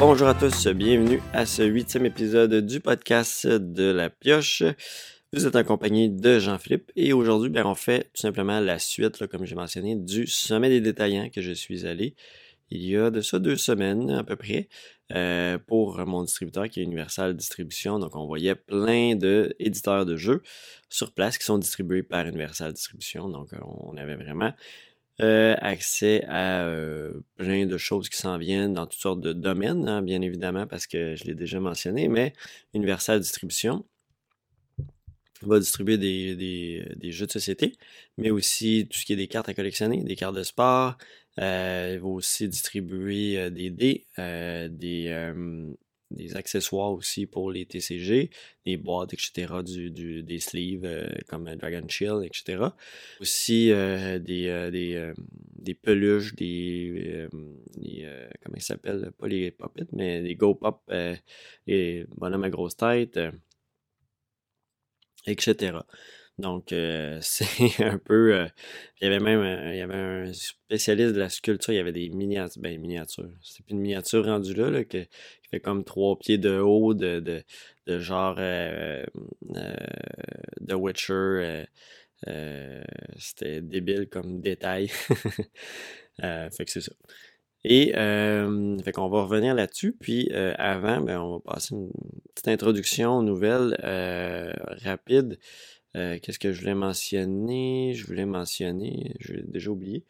Bonjour à tous, bienvenue à ce huitième épisode du podcast de la pioche. Vous êtes accompagné de Jean-Philippe et aujourd'hui, ben, on fait tout simplement la suite, comme j'ai mentionné, du sommet des détaillants que je suis allé il y a de ça deux semaines à peu près euh, pour mon distributeur qui est Universal Distribution. Donc on voyait plein d'éditeurs de jeux sur place qui sont distribués par Universal Distribution. Donc on avait vraiment euh, accès à euh, plein de choses qui s'en viennent dans toutes sortes de domaines, hein, bien évidemment, parce que je l'ai déjà mentionné, mais Universal Distribution, va distribuer des, des, des, jeux de société, mais aussi tout ce qui est des cartes à collectionner, des cartes de sport. Euh, il va aussi distribuer euh, des dés, euh, des, euh, des accessoires aussi pour les TCG, des boîtes, etc., du, du des sleeves euh, comme Dragon Shield, etc. Aussi des, des, des peluches, des, des comment ils s'appellent, pas les puppets, mais des Go Pop, les bonhommes à grosse tête etc. Donc, euh, c'est un peu. Euh, il y avait même il y avait un spécialiste de la sculpture, il y avait des miniatures. Ben, miniatures. C'est une miniature rendue là, là qui fait comme trois pieds de haut, de, de, de genre euh, de Witcher. C'était débile comme détail. fait que c'est ça. Et euh, fait qu'on va revenir là-dessus. Puis euh, avant, ben, on va passer une petite introduction nouvelle euh, rapide. Euh, qu'est-ce que je voulais mentionner? Je voulais mentionner, j'ai déjà oublié.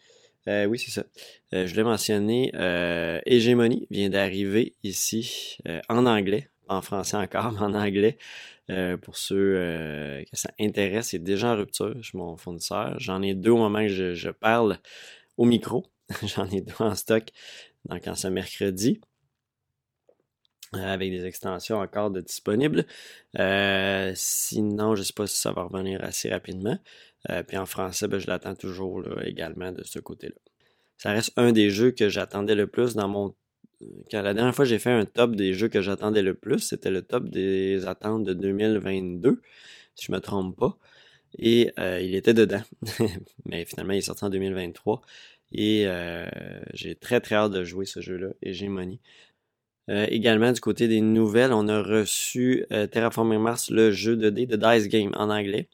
oui, c'est ça. je voulais mentionner Hégémonie vient d'arriver ici en anglais, en français encore, mais en anglais. pour ceux que ça intéresse, c'est déjà en rupture. Je mon fournisseur. J'en ai deux au moment que je, je parle au micro. J'en ai deux en stock donc en ce mercredi. Euh, avec des extensions encore de disponibles. Euh, sinon, je ne sais pas si ça va revenir assez rapidement. Euh, puis en français, ben, je l'attends toujours également de ce côté-là. Ça reste un des jeux que j'attendais le plus dans mon. Quand la dernière fois j'ai fait un top des jeux que j'attendais le plus, c'était le top des attentes de 2022, si je me trompe pas. Et il était dedans. Mais finalement, il est sorti en 2023. Et euh, j'ai très très hâte de jouer ce jeu-là, Hégémonie. Euh, également, du côté des nouvelles, on a reçu euh, Terraforming Mars, le jeu de dés de Dice Game en anglais.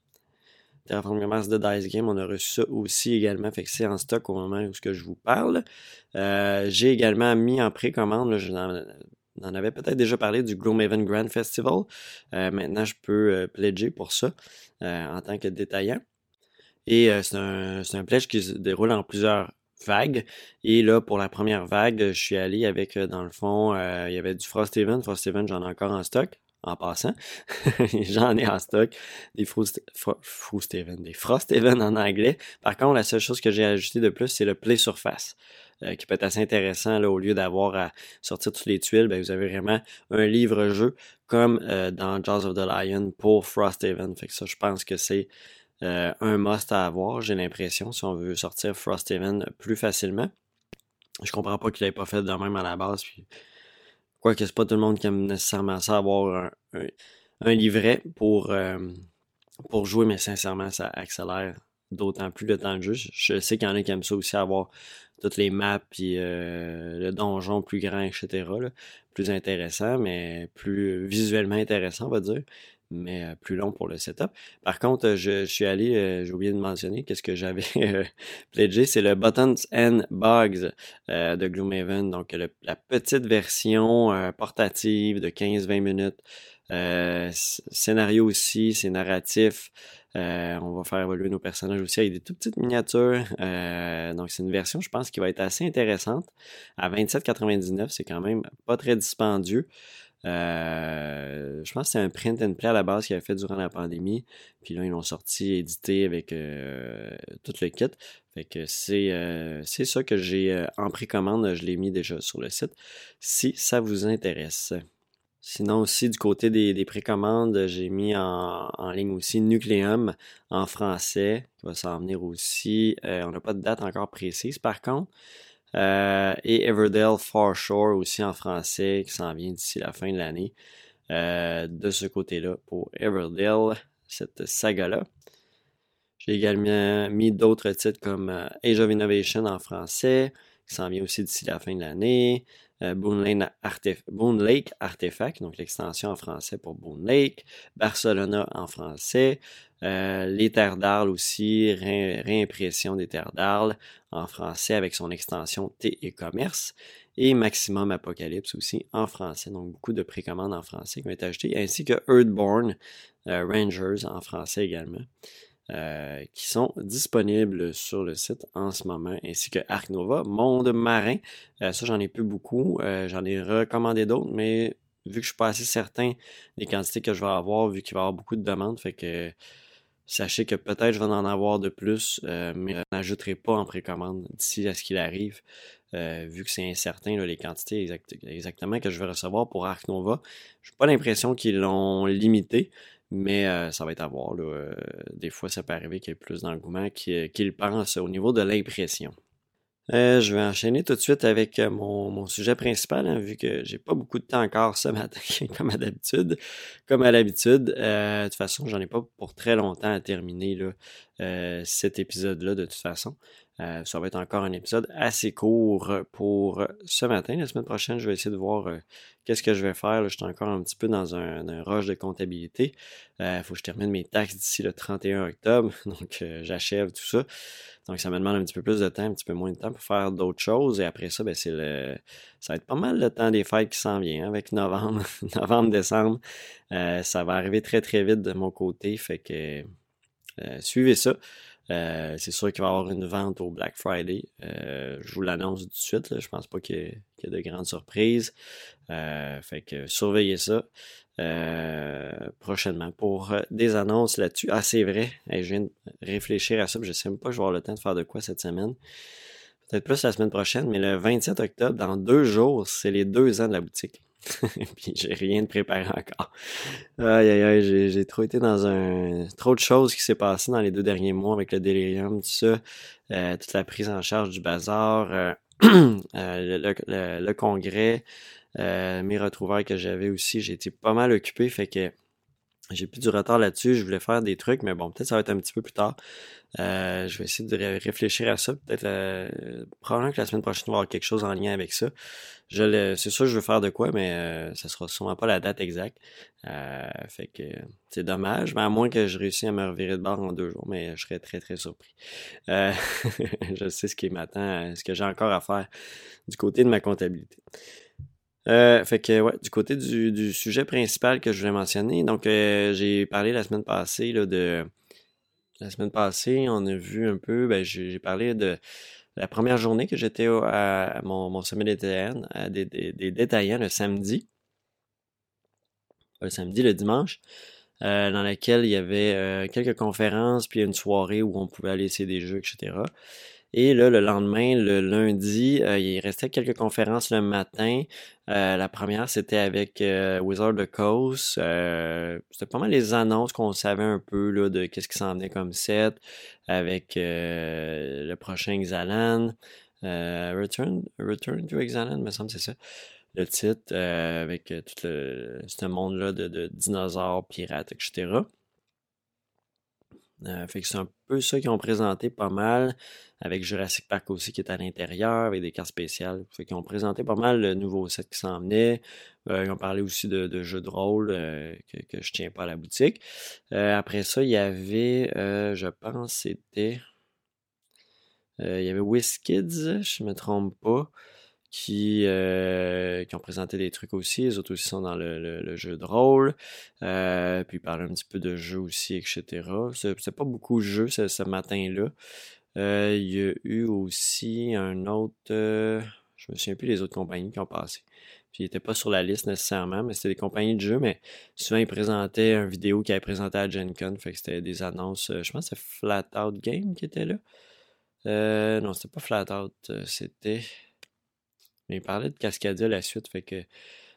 Terraforming Mars de Dice Game, on a reçu ça aussi également, fait que c'est en stock au moment où je vous parle. Euh, j'ai également mis en précommande, je n'en avais peut-être déjà parlé du Gloomhaven Grand Festival. maintenant, je peux pledger pour ça en tant que détaillant. Et c'est un, un pledge qui se déroule en plusieurs vague. Et là, pour la première vague, je suis allé avec, euh, dans le fond, euh, il y avait du Frosthaven. Frosthaven, j'en ai encore en stock, en passant. j'en ai en stock des Frosthaven, des Frosthaven en anglais. Par contre, la seule chose que j'ai ajouté de plus, c'est le Play Surface. Euh, qui peut être assez intéressant là, au lieu d'avoir à sortir toutes les tuiles, ben, vous avez vraiment un livre-jeu comme dans Jaws of the Lion pour Frosthaven. Fait que ça, je pense que c'est euh, un must à avoir, j'ai l'impression, si on veut sortir Frosthaven plus facilement. Je comprends pas qu'il n'ait pas fait de même à la base. Puis, que c'est pas tout le monde qui aime nécessairement ça, avoir un, livret pour, euh, pour jouer, mais sincèrement, ça accélère d'autant plus le temps de jeu. Je sais qu'il y en a qui aiment ça aussi, avoir toutes les maps, puis euh, le donjon plus grand, etc. Plus intéressant, mais plus visuellement intéressant, on va dire mais euh, plus long pour le setup. Par contre, euh, je, suis allé, euh, j'ai oublié de mentionner, qu'est-ce que j'avais pledgé, c'est le Buttons and Bugs de Gloomhaven, donc la petite version portative de 15-20 minutes. scénario aussi, c'est narratif. on va faire évoluer nos personnages aussi avec des toutes petites miniatures. donc c'est une version, je pense, qui va être assez intéressante. À 27,99, c'est quand même pas très dispendieux. Euh, je pense que c'est un print and play à la base qu'il avait fait durant la pandémie. Puis là, ils l'ont sorti, édité avec euh, tout le kit. Fait que c'est euh, c'est ça que j'ai en précommande. Je l'ai mis déjà sur le site. Si ça vous intéresse. Sinon aussi du côté des, des précommandes, j'ai mis en, en, ligne aussi Nucleum en français, qui va s'en venir aussi. on n'a pas de date encore précise par contre. Euh, et Everdale Far Shore aussi en français qui s'en vient d'ici la fin de l'année. Euh, de ce côté-là pour Everdale, cette saga-là. J'ai également mis d'autres titres comme euh, Age of Innovation en français, qui s'en vient aussi d'ici la fin de l'année. Euh, Boone, Lake Artefact, donc l'extension en français pour Boone Lake. Barcelona en français. Euh, les terres d'Arles aussi, réimpression des terres d'Arles en français avec son extension T et commerce. Et Maximum Apocalypse aussi en français, donc beaucoup de précommandes en français qui ont été achetées, ainsi que Earthborn Rangers en français également. Euh, qui sont disponibles sur le site en ce moment, ainsi que Arc Nova, Monde Marin. Euh, ça, j'en ai plus beaucoup. Euh, j'en ai recommandé d'autres, mais vu que je suis pas assez certain des quantités que je vais avoir, vu qu'il va y avoir beaucoup de demandes, fait que sachez que peut-être je vais en avoir de plus, mais je n'ajouterai pas en précommande d'ici à ce qu'il arrive. vu que c'est incertain les quantités exactement que je vais recevoir pour Arc Nova. Je n'ai pas l'impression qu'ils l'ont limité. Mais euh, ça va être à voir. Euh, des fois, ça peut arriver qu'il y ait plus d'engouement qu'il pense au niveau de l'impression. Euh, je vais enchaîner tout de suite avec mon, sujet principal, hein, vu que j'ai pas beaucoup de temps encore ce matin, comme à d'habitude. Comme à l'habitude, de toute façon, j'en ai pas pour très longtemps à terminer cet épisode-là, de toute façon. Euh, ça va être encore un épisode assez court pour ce matin. La semaine prochaine, je vais essayer de voir euh, qu'est-ce que je vais faire. je suis encore un petit peu dans un, un rush de comptabilité. Il euh, faut que je termine mes taxes d'ici le 31 octobre. Donc, j'achève tout ça. Donc, ça me demande un petit peu plus de temps, un petit peu moins de temps pour faire d'autres choses. Et après ça, ben, c'est. Ça va être pas mal le temps des fêtes qui s'en vient, hein, avec novembre, novembre, décembre. ça va arriver très très vite de mon côté. Fait que suivez ça. Euh, c'est sûr qu'il va y avoir une vente au Black Friday. Euh, je vous l'annonce tout de suite. Là. Je pense pas qu'il y, ait de grandes surprises. Euh, fait que surveillez ça prochainement pour des annonces là-dessus. Ah, c'est vrai. je viens de réfléchir à ça. Je sais même pas que je vais avoir le temps de faire de quoi cette semaine. Peut-être plus la semaine prochaine, mais le 27 octobre, dans deux jours, c'est les deux ans de la boutique. puis j'ai rien de préparé encore. Aïe aïe aïe, j'ai trop été dans un. trop de choses qui s'est passé dans les deux derniers mois avec le délirium, tout ça. Euh, toute la prise en charge du bazar, euh, euh, le, le, congrès, mes retrouvailles que j'avais aussi. J'ai été pas mal occupé, fait que j'ai plus du retard là-dessus. Je voulais faire des trucs, mais bon, peut-être ça va être un petit peu plus tard. Euh, je vais essayer de réfléchir à ça. Peut-être euh, probablement que la semaine prochaine, on va avoir quelque chose en lien avec ça. Je c'est sûr, je veux faire de quoi, mais euh, ça sera sûrement pas la date exacte. Euh, fait que c'est dommage, mais à moins que je réussisse à me revirer de bord en deux jours, mais je serais très très surpris. je sais ce qui m'attend, ce que j'ai encore à faire du côté de ma comptabilité. Euh, fait que ouais, du côté du, du, sujet principal que je voulais mentionner, donc euh, j'ai parlé la semaine passée là, de la semaine passée, on a vu un peu, ben, j'ai parlé de la première journée que j'étais à, mon, mon sommet détaillant, à des, des, des, détaillants le samedi. Le samedi, le dimanche. Euh, dans laquelle il y avait quelques conférences, puis une soirée où on pouvait aller essayer des jeux, etc. Et là, le lendemain, le lundi, euh, il restait quelques conférences le matin. Euh, la première, c'était avec euh, Wizard of Coast. c'était pas mal les annonces qu'on savait un peu là, de qu'est-ce qui s'en venait comme set avec le prochain Xalan. Return, Return to Xalan, me semble c'est ça le titre, avec tout ce monde-là de, de, dinosaures, pirates, etc. Euh, fait que c'est un peu ça qu'ils ont présenté pas mal, avec Jurassic Park aussi qui est à l'intérieur, avec des cartes spéciales. Fait qu'ils ont présenté pas mal le nouveau set qui s'en venait. Euh, ils ont parlé aussi de, jeux de rôle euh, que, je tiens pas à la boutique. après ça, il y avait, je pense, c'était. il y avait WizKids, je me trompe pas qui, euh, qui ont présenté des trucs aussi. Les autres aussi sont dans le, jeu de rôle. Euh, puis ils parlent un petit peu de jeu aussi, etc. C'est pas beaucoup de jeux ce, matin-là. Euh, il y a eu aussi un autre. je me souviens plus des autres compagnies qui ont passé. Puis ils n'étaient pas sur la liste nécessairement, mais c'était des compagnies de jeux, mais souvent ils présentaient une vidéo qui avait présenté à Gen Con. Fait que c'était des annonces. je pense que c'était Flat Out Game qui était là. non, c'était pas Flat Out, c'était. Mais il parlait de Cascadia la suite, fait que.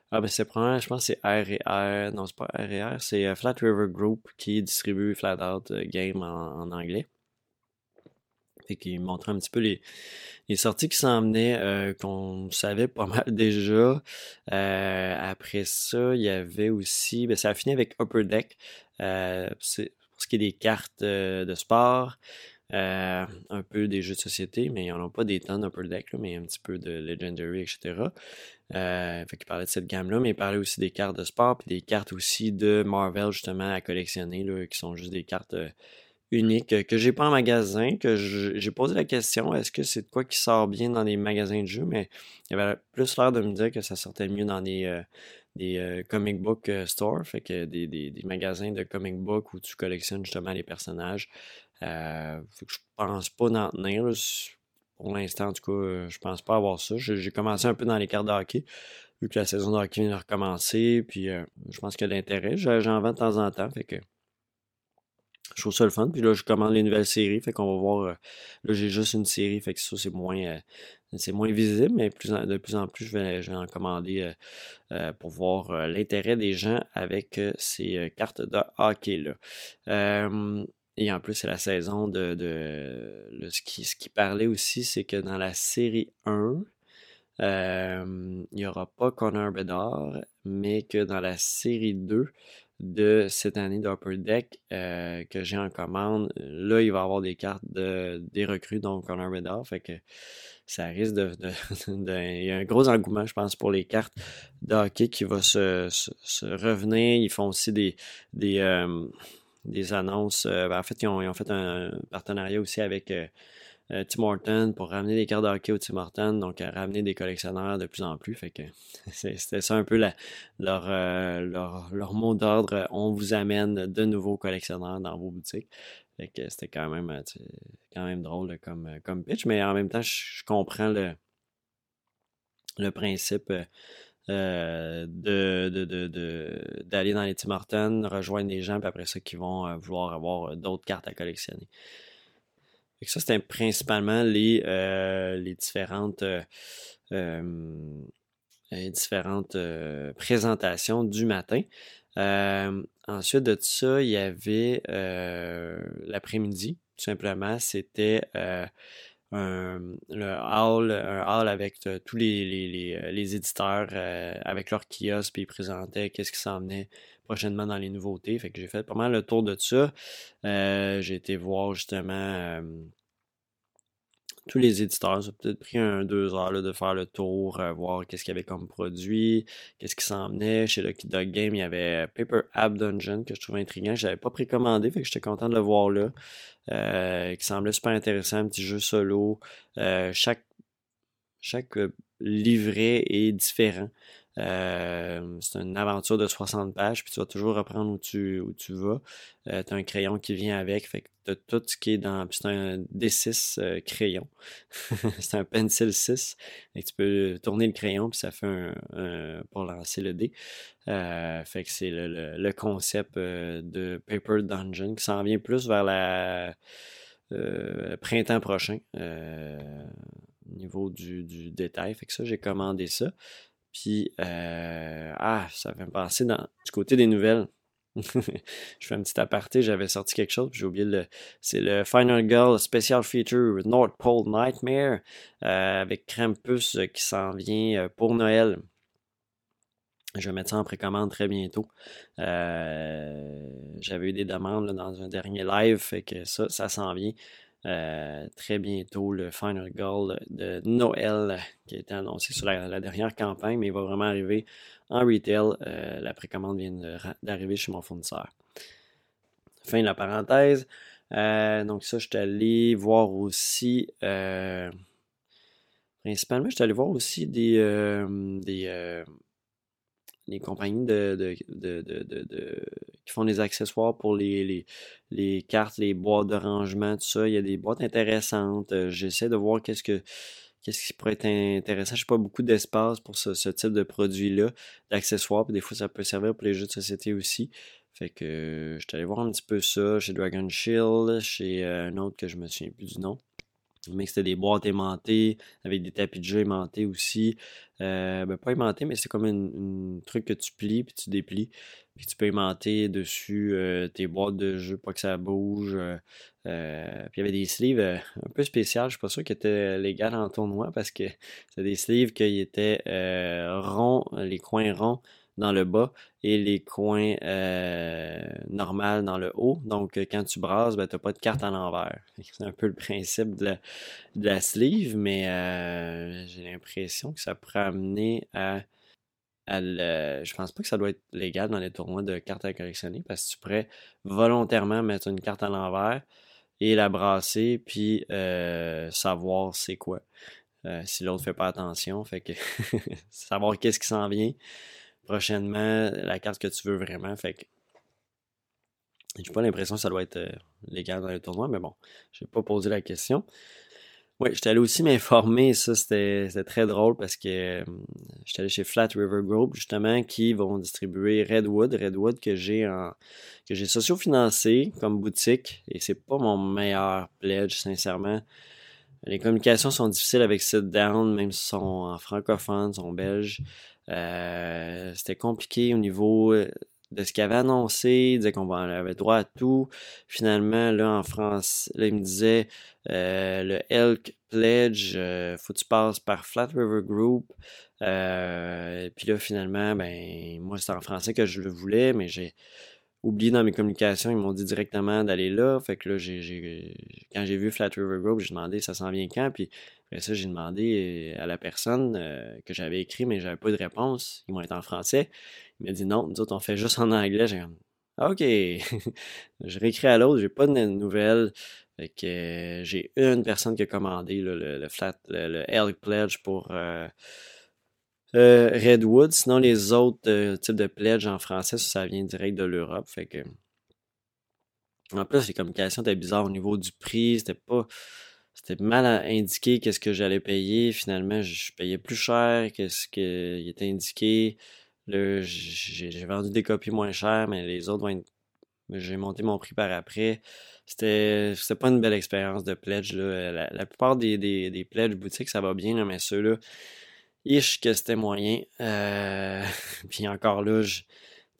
Ah ben c'est probablement, je pense c'est R&R, non c'est pas R&R, c'est euh, Flat River Group qui distribue Flat Out euh, Game en, anglais. Fait qu'il montrait un petit peu les, les sorties qui s'en venaient, euh, qu'on savait pas mal déjà. après ça, il y avait aussi, ben ça a fini avec Upper Deck, pour ce qui est des cartes de sport. Euh, un peu des jeux de société, mais ils n'en pas des tonnes, de deck, mais un petit peu de Legendary, etc. Euh, fait qu'il parlait de cette gamme-là, mais il parlait aussi des cartes de sport, puis des cartes aussi de Marvel, justement, à collectionner, là, qui sont juste des cartes euh, uniques que j'ai pas en magasin, que j'ai posé la question, est-ce que c'est de quoi qui sort bien dans les magasins de jeux, mais il avait plus l'air de me dire que ça sortait mieux dans des, comic book stores, fait que des, des, des, magasins de comic book où tu collectionnes justement les personnages. Euh, je pense pas d'en tenir. Pour l'instant, en tout cas, euh, je pense pas avoir ça. J'ai commencé un peu dans les cartes de hockey, vu que la saison de hockey vient de recommencer. Puis euh, je pense qu'il y a de l'intérêt. J'en vends de temps en temps. Fait que je trouve ça le fun. Puis là, je commande les nouvelles séries. Fait qu'on va voir. là, j'ai juste une série. Fait que ça, c'est moins. c'est moins visible, mais de plus en plus, je vais, je vais en commander pour voir l'intérêt des gens avec ces cartes de hockey-là. Et en plus, c'est la saison de. de ce, qui, ce qui parlait aussi, c'est que dans la série 1, euh, il n'y aura pas Connor Bedard, mais que dans la série 2 de cette année d'Upper Deck euh, que j'ai en commande, là, il va y avoir des cartes de, des recrues, donc Connor Bedard. Fait que ça risque de, Il y a un gros engouement, je pense, pour les cartes de hockey qui va se, revenir. Ils font aussi des. des euh, des annonces. Euh, ben, en fait, ils ont, fait un partenariat aussi avec euh, euh, Tim Horton pour ramener des cartes de hockey au Tim Horton, donc ramener des collectionneurs de plus en plus. Fait que c'était ça un peu leur, leur, mot d'ordre. On vous amène de nouveaux collectionneurs dans vos boutiques. Fait que c'était quand même, quand même drôle comme, comme pitch, mais en même temps, je, comprends le, le principe euh, d'aller dans les Tim Hortons, rejoindre des gens, puis après ça, qui vont euh, vouloir avoir euh, d'autres cartes à collectionner. Et ça, c'était principalement les, les différentes, différentes présentations du matin. ensuite de ça, il y avait l'après-midi. Tout simplement, c'était un, le hall, un hall avec euh, tous les, les, euh, les, éditeurs euh, avec leur kiosque, puis ils présentaient qu'est-ce qui s'en venait prochainement dans les nouveautés. Fait que j'ai fait pas mal le tour de ça. j'ai été voir justement tous les éditeurs. Ça a peut-être pris un deux heures là, de faire le tour, voir qu'est-ce qu'il y avait comme produit, qu'est-ce qui s'en venait. Chez Lucky Dog Game, il y avait Paper App Dungeon que je trouvais intriguant. Je n'avais pas précommandé, fait que j'étais content de le voir là. Euh, qui semblait super intéressant, un petit jeu solo. Euh, chaque, chaque euh, livret est différent. C'est une aventure de 60 pages, puis tu vas toujours reprendre où tu, où tu vas. Euh, tu as un crayon qui vient avec, fait que tu as tout ce qui est dans. c'est un D6 crayon. c'est un pencil 6. Et tu peux tourner le crayon, puis ça fait un, pour lancer le dé. Euh, fait que c'est le, concept euh, de Paper Dungeon qui s'en vient plus vers la euh, printemps prochain au niveau du, détail. Fait que ça, j'ai commandé ça. Puis, ah, ça fait me dans, du côté des nouvelles. je fais un petit aparté, j'avais sorti quelque chose, j'ai oublié le. C'est le Final Girl Special Feature North Pole Nightmare avec Krampus qui s'en vient pour Noël. Je vais mettre ça en précommande très bientôt. Euh, j'avais eu des demandes dans un dernier live, fait que ça, ça s'en vient. Euh, très bientôt le Final Goal de Noël qui a été annoncé sur la, dernière campagne, mais il va vraiment arriver en retail. Euh, la précommande vient d'arriver chez mon fournisseur. Fin de la parenthèse. donc ça, je suis allé voir aussi principalement, je suis allé voir aussi des, des, les compagnies de, de, de, de, qui font des accessoires pour les, les, les, cartes, les boîtes de rangement, tout ça. Il y a des boîtes intéressantes. Euh, j'essaie de voir qu'est-ce que qu'est-ce qui pourrait être intéressant. Je n'ai pas beaucoup d'espace pour ce, type de produit-là, d'accessoires. Puis des fois, ça peut servir pour les jeux de société aussi. Fait que je suis allé voir un petit peu ça chez Dragon Shield, chez euh, un autre que je me souviens plus du nom mais c'était des boîtes aimantées, avec des tapis de jeu aimantés aussi. Euh, ben, pas aimantés, mais c'est comme un truc que tu plies, puis tu déplies. Puis tu peux aimanter dessus euh, tes boîtes de jeu, pas que ça bouge. Euh, puis il y avait des sleeves un peu spéciaux. Je suis pas sûr qu'ils étaient légaux en tournoi parce que c'est des sleeves qui étaient ronds, les coins ronds dans le bas et les coins euh, normales dans le haut. Donc, quand tu brasses, ben, tu n'as pas de carte à l'envers. C'est un peu le principe de la, sleeve, mais j'ai l'impression que ça pourrait amener à je pense pas que ça doit être légal dans les tournois de cartes à collectionner parce que tu pourrais volontairement mettre une carte à l'envers et la brasser puis euh, savoir c'est quoi. Euh, si l'autre fait pas attention, fait que savoir qu'est-ce qui s'en vient prochainement, la carte que tu veux vraiment, fait que j'ai pas l'impression que ça doit être euh, légal dans les tournois, mais bon, je vais pas poser la question. Oui, j'étais allé aussi m'informer, ça c'était très drôle parce que euh, j'étais allé chez Flat River Group justement qui vont distribuer Redwood, Redwood que j'ai en que j'ai socio-financé comme boutique et c'est pas mon meilleur pledge sincèrement. Les communications sont difficiles avec Sit Down, même si sont en francophone, sont belges. Euh, c'était compliqué au niveau euh, de ce qu'il avait annoncé, il disait qu'on avait droit à tout. Finalement, là, en France, là, il me disait euh, le Elk Pledge, euh, faut que tu passes par Flat River Group. Puis là, finalement, ben, moi, c'était en français que je le voulais, mais j'ai oublié dans mes communications, ils m'ont dit directement d'aller là. Fait que là, quand j'ai vu Flat River Group, j'ai demandé ça s'en vient quand? Puis après ça, j'ai demandé à la personne que j'avais écrit, mais j'avais pas de réponse. Ils m'ont été en français. Il m'a dit non, nous autres, on fait juste en anglais. J'ai OK. je réécris à l'autre, j'ai pas de nouvelles. Fait que euh, j'ai une personne qui a commandé le, flat, le, Elk Pledge pour euh, euh, Redwood. Sinon, les autres types de pledge en français, ça, vient direct de l'Europe. Fait que. En plus, les communications étaient bizarres au niveau du prix. C'était pas. C'était mal indiqué qu'est-ce que j'allais payer. Finalement, je payais plus cher que ce qui était indiqué. Là, j'ai vendu des copies moins chères, mais les autres vont être j'ai monté mon prix par après. C'était pas une belle expérience de pledge. Là. La, plupart des, des, des pledges boutiques, ça va bien, mais ceux-là, ish que c'était moyen. Euh, puis encore là,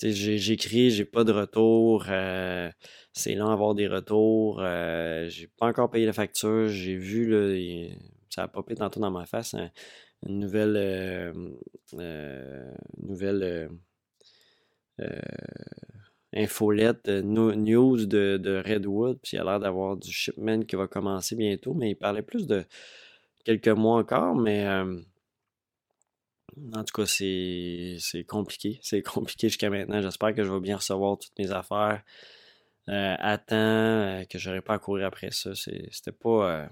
j'écris, j'ai pas de retour. Euh, c'est long avoir des retours. Euh, j'ai pas encore payé la facture. J'ai vu, là, ça a popé tantôt dans ma face, une nouvelle. nouvelle infolette news de, Redwood, puis il a l'air d'avoir du shipment qui va commencer bientôt, mais il parlait plus de quelques mois encore, mais euh, en tout cas, c'est compliqué. C'est compliqué jusqu'à maintenant. J'espère que je vais bien recevoir toutes mes affaires euh, à temps, euh, que j'aurai pas à courir après ça. C'était pas.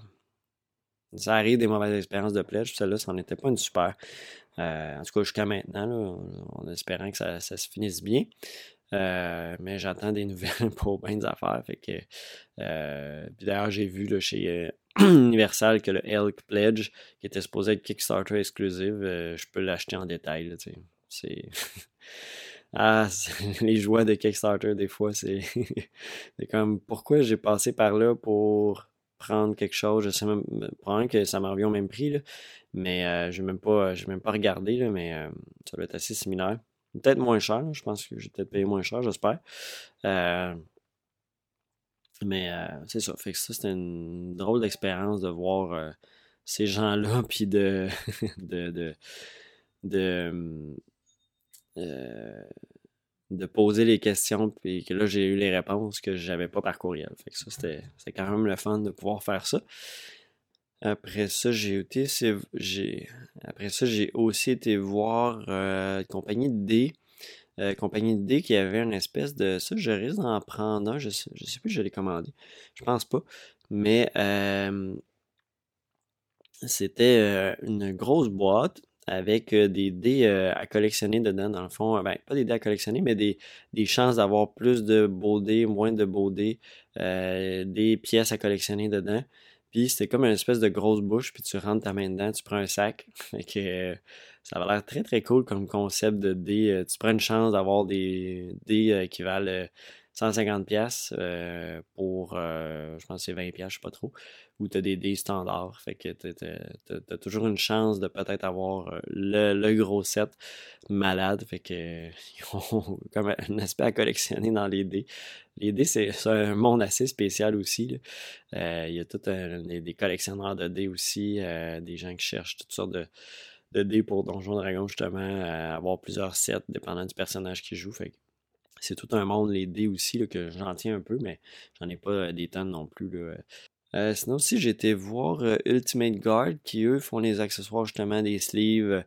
ça arrive des mauvaises expériences de pledge, celle-là, ça n'en était pas une super. en tout cas, jusqu'à maintenant, en espérant que ça, se finisse bien. Euh, mais j'attends des nouvelles pour bien des affaires. Euh, d'ailleurs, j'ai vu chez euh, Universal que le Elk Pledge, qui était supposé être Kickstarter exclusive, je peux l'acheter en détail. c'est. ah, les joies de Kickstarter, des fois, c'est. comme pourquoi j'ai passé par là pour prendre quelque chose? Je sais même probablement que ça m'en revient au même prix, là, mais je n'ai même, pas, même pas regardé, là, mais ça doit être assez similaire. Peut-être moins cher. Je pense que j'ai peut-être payé moins cher, j'espère. Euh, mais euh, c'est ça. Fait que ça, c'était une drôle d'expérience de voir euh, ces gens-là, puis de, de, de, de, poser les questions, puis que là, j'ai eu les réponses que j'avais pas par courriel. Fait que ça, c'était quand même le fun de pouvoir faire ça. Après ça, j'ai été, j'ai, après ça, j'ai aussi été voir euh, compagnie de D. Euh, compagnie D qui avait une espèce de. Ça, je risque d'en prendre un. Je sais, je sais plus si je l'ai commandé. Je pense pas. Mais euh, c'était euh, une grosse boîte avec des dés à collectionner dedans, dans le fond. Ben, pas des dés à collectionner, mais des, des chances d'avoir plus de beaux dés, moins de beaux dés, des pièces à collectionner dedans. Puis c'était comme une espèce de grosse bouche, puis tu rentres ta main dedans, tu prends un sac. Fait que euh, ça va l'air très très cool comme concept de dés. Euh, tu prends une chance d'avoir des dés euh, qui valent 150 pièces pour, je pense que c'est 20 pièces, je sais pas trop, ou tu as des dés standards. Fait que tu as, toujours une chance de peut-être avoir le, gros set malade. Fait que ils ont comme un aspect à collectionner dans les dés. Les dés, c'est un monde assez spécial aussi. Euh, il y a tout des collectionneurs de dés aussi, euh, des gens qui cherchent toutes sortes de, de dés pour Donjon Dragon, justement, à avoir plusieurs sets dépendant du personnage qui joue. Fait c'est tout un monde, les dés aussi, là, que j'en tiens un peu, mais j'en ai pas des tonnes non plus. Là. sinon aussi, été voir Ultimate Guard qui, eux, font les accessoires justement des sleeves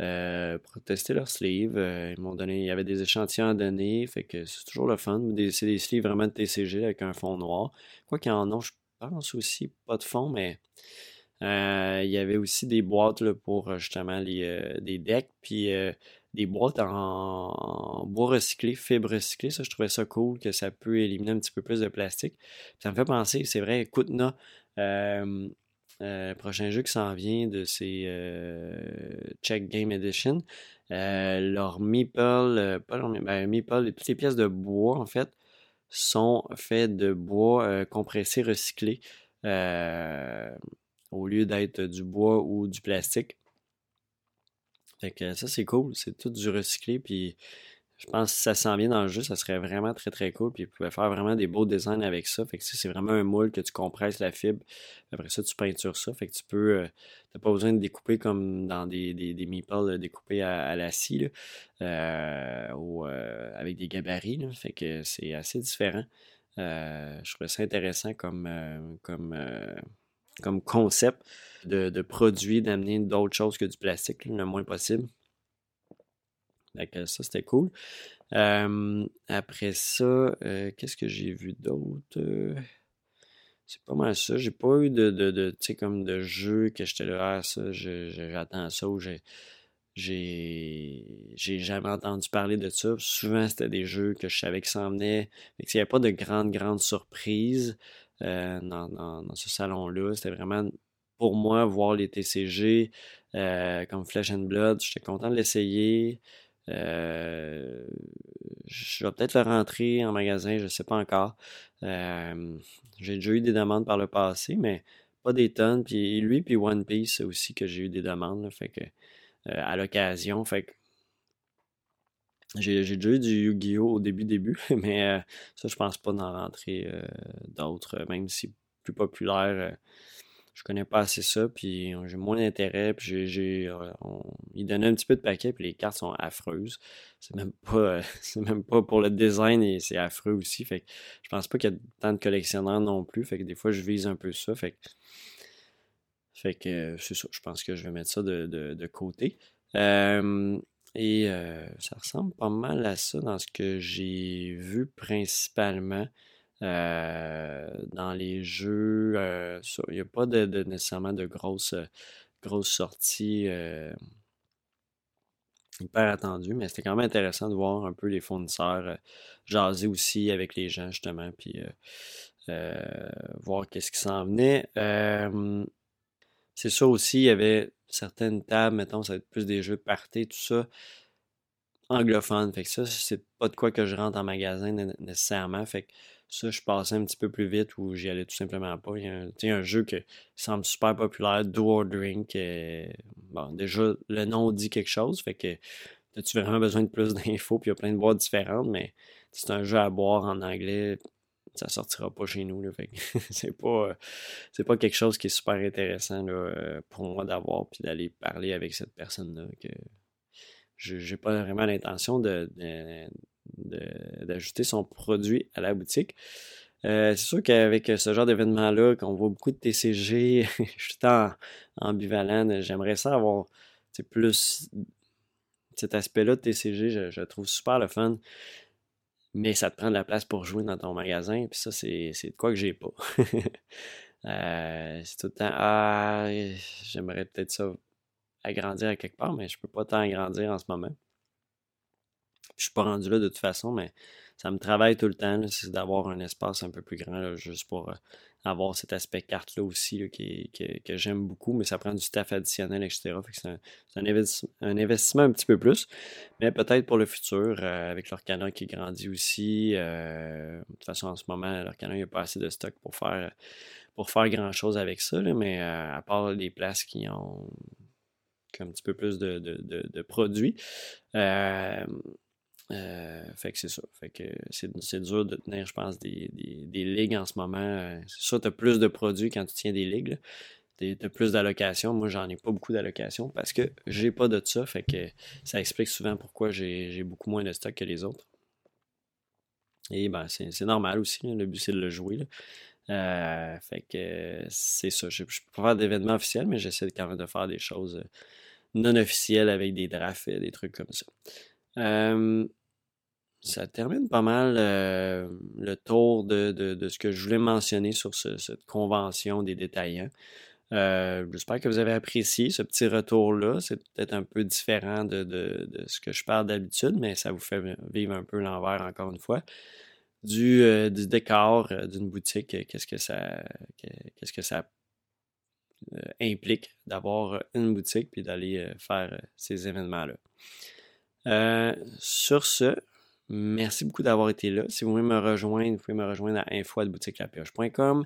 euh, pour tester leurs sleeves. Euh, ils m'ont donné, il y avait des échantillons à donner, fait que c'est toujours le fun. C'est des sleeves vraiment de TCG avec un fond noir. Quoi qu'il en a, je pense aussi pas de fond, mais euh, il y avait aussi des boîtes là, pour justement les, des decks, puis des boîtes en, bois recyclé, fibres recyclées. Ça, je trouvais ça cool que ça peut éliminer un petit peu plus de plastique. Ça me fait penser, c'est vrai, Koutna, euh, prochain jeu qui s'en vient de ces euh, Check Game Edition. Euh, leur Meeple, pas leur ben, Meeple, toutes les pièces de bois, en fait, sont faites de bois compressé recyclé au lieu d'être du bois ou du plastique. Fait que ça, c'est cool. C'est tout du recyclé. Puis je pense que si ça s'en vient dans le jeu, ça serait vraiment très très cool. Puis ils pouvaient faire vraiment des beaux designs avec ça. Fait que c'est vraiment un moule que tu compresses la fibre. Après ça, tu peintures ça. Fait que tu peux. Euh, t'as pas besoin de découper comme dans des, des, des meeples découpés à, la scie euh, ou euh, avec des gabarits. Fait que c'est assez différent. je trouvais ça intéressant comme, comme, comme concept de, de produit, d'amener d'autres choses que du plastique le moins possible ça, c'était cool. après ça, euh, qu'est-ce que j'ai vu d'autre? c'est pas mal ça. J'ai pas eu de, de, comme de jeu que j'étais là, ah, ça, j'attends ça j'ai. J'ai jamais entendu parler de ça. Souvent, c'était des jeux que je savais qu'ils s'en venaient. Il n'y avait pas de grandes, grandes surprises euh, dans, ce salon-là. C'était vraiment pour moi voir les TCG euh, comme Flesh and Blood. J'étais content de l'essayer. Euh, je vais peut-être le rentrer en magasin, je ne sais pas encore. J'ai déjà eu des demandes par le passé, mais pas des tonnes. Puis lui, puis One Piece aussi que j'ai eu des demandes. fait que, à l'occasion. Fait que j'ai, déjà eu du Yu-Gi-Oh! au début, début, mais ça, je pense pas d'en rentrer d'autres, même si plus populaire je connais pas assez ça, puis j'ai moins d'intérêt, puis j'ai, euh, il donnait un petit peu de paquet, puis les cartes sont affreuses. C'est même pas, c'est même pas pour le design, et c'est affreux aussi, fait que je pense pas qu'il y a tant de collectionneurs non plus, fait que des fois je vise un peu ça, fait que, fait que c'est ça, je pense que je vais mettre ça de, côté. Et euh, ça ressemble pas mal à ça dans ce que j'ai vu principalement. Euh, dans les jeux, euh, il n'y a pas nécessairement de grosses, grosses sorties hyper attendues, mais c'était quand même intéressant de voir un peu les fournisseurs jaser aussi avec les gens, justement, puis voir qu'est-ce qui s'en venait. C'est ça aussi, il y avait certaines tables, mettons, ça va être plus des jeux party, tout ça anglophone. Fait que ça, c'est pas de quoi que je rentre en magasin nécessairement. Fait que ça, je passais un petit peu plus vite ou j'y allais tout simplement pas. Il y a un, jeu qui semble super populaire, Do or Drink. bon, déjà, le nom dit quelque chose, fait que as-tu vraiment besoin de plus d'infos, puis il y a plein de boîtes différentes, mais c'est un jeu à boire en anglais, ça sortira pas chez nous. Là, fait c'est pas c'est pas quelque chose qui est super intéressant là, pour moi d'avoir puis d'aller parler avec cette personne-là. Que je n'ai pas vraiment l'intention de, d'ajouter son produit à la boutique. Euh, c'est sûr qu'avec ce genre d'événement-là, qu'on voit beaucoup de TCG, je suis en ambivalent. J'aimerais ça avoir plus cet aspect-là de TCG, je, trouve super le fun. Mais ça te prend de la place pour jouer dans ton magasin. Puis ça, c'est, de quoi que j'ai pas. Euh, c'est tout le temps. Ah, j'aimerais peut-être ça agrandir à quelque part, mais je peux pas tant agrandir en ce moment. Je suis pas rendu là de toute façon, mais ça me travaille tout le temps, c'est d'avoir un espace un peu plus grand, juste pour euh, avoir cet aspect carte-là aussi, que, j'aime beaucoup, mais ça prend du staff additionnel, etc. c'est un, investissement un petit peu plus, mais peut-être pour le futur, euh, avec leur canon qui grandit aussi. Euh, de toute façon, en ce moment, leur canon, il n'y a pas assez de stock pour faire, pour faire grand-chose avec ça, mais à part les places qui ont un petit peu plus de, produits. Euh, fait que c'est ça. Fait que c'est dur de tenir, je pense, des, ligues en ce moment. Euh, c'est sûr, tu as plus de produits quand tu tiens des ligues. de plus d'allocations. Moi, j'en ai pas beaucoup d'allocations parce que j'ai pas de ça. Fait que ça explique souvent pourquoi j'ai beaucoup moins de stock que les autres. Et ben, c'est normal aussi. Le but, c'est de le jouer. Euh, fait que c'est ça. Je ne peux pas faire d'événements officiels, mais j'essaie quand même de faire des choses non officielles avec des drafts, des trucs comme ça. Euh, ça termine pas mal euh, le tour de, ce que je voulais mentionner sur cette convention des détaillants. Euh, j'espère que vous avez apprécié ce petit retour-là. C'est peut-être un peu différent de, ce que je parle d'habitude, mais ça vous fait vivre un peu l'envers encore une fois. Du, euh, décor d'une boutique, qu'est-ce que ça, qu'est-ce que ça implique d'avoir une boutique puis d'aller faire ces événements-là. sur ce, Merci beaucoup d'avoir été là. Si vous voulez me rejoindre, vous pouvez me rejoindre à info.boutiquelapioche.com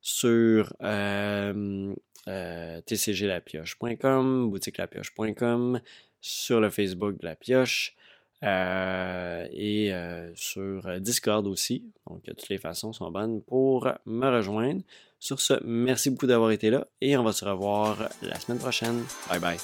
sur euh, euh, tcglapioche.com, boutiquelapioche.com, sur le Facebook de la pioche euh, et sur Discord aussi. Donc, toutes les façons sont bonnes pour me rejoindre. Sur ce, merci beaucoup d'avoir été là et on va se revoir la semaine prochaine. Bye bye.